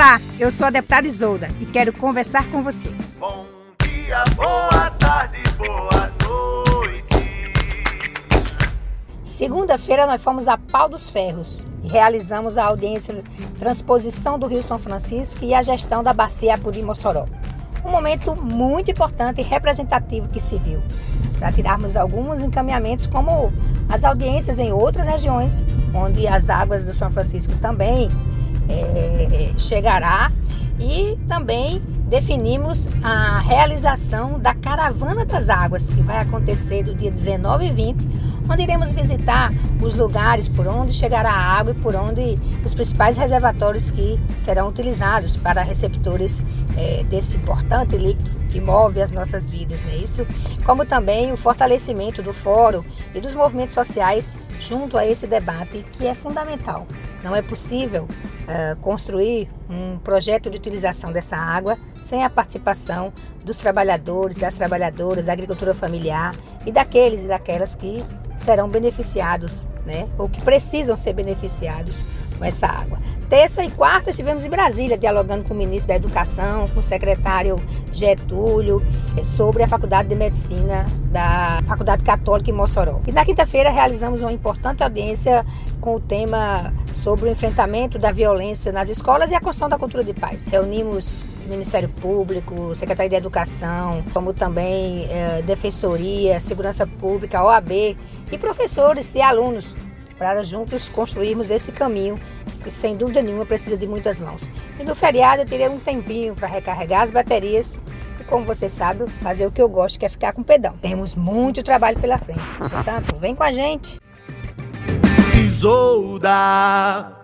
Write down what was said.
Olá, eu sou a deputada Isolda e quero conversar com você. Bom dia, boa tarde, boa noite. Segunda-feira nós fomos a Pau dos Ferros e realizamos a audiência de transposição do Rio São Francisco e a gestão da bacia Apodi Mossoró. Um momento muito importante e representativo que se viu, para tirarmos alguns encaminhamentos, como as audiências em outras regiões, onde as águas do São Francisco também é, chegará e também definimos a realização da Caravana das Águas, que vai acontecer do dia 19 e 20, onde iremos visitar os lugares por onde chegará a água e por onde os principais reservatórios que serão utilizados para receptores é, desse importante líquido que move as nossas vidas, é isso? Como também o fortalecimento do fórum e dos movimentos sociais junto a esse debate que é fundamental. Não é possível uh, construir um projeto de utilização dessa água sem a participação dos trabalhadores, das trabalhadoras, da agricultura familiar e daqueles e daquelas que serão beneficiados, né, ou que precisam ser beneficiados com essa água. Terça e quarta estivemos em Brasília dialogando com o ministro da Educação, com o secretário Getúlio, sobre a Faculdade de Medicina da Faculdade Católica em Mossoró. E na quinta-feira realizamos uma importante audiência com o tema sobre o enfrentamento da violência nas escolas e a construção da cultura de paz. Reunimos Ministério Público, Secretaria de Educação, como também eh, Defensoria, Segurança Pública, OAB e professores e alunos para juntos construirmos esse caminho que sem dúvida nenhuma precisa de muitas mãos. E no feriado eu terei um tempinho para recarregar as baterias e, como você sabe, fazer o que eu gosto, que é ficar com pedão. Temos muito trabalho pela frente. Portanto, vem com a gente. Isolda.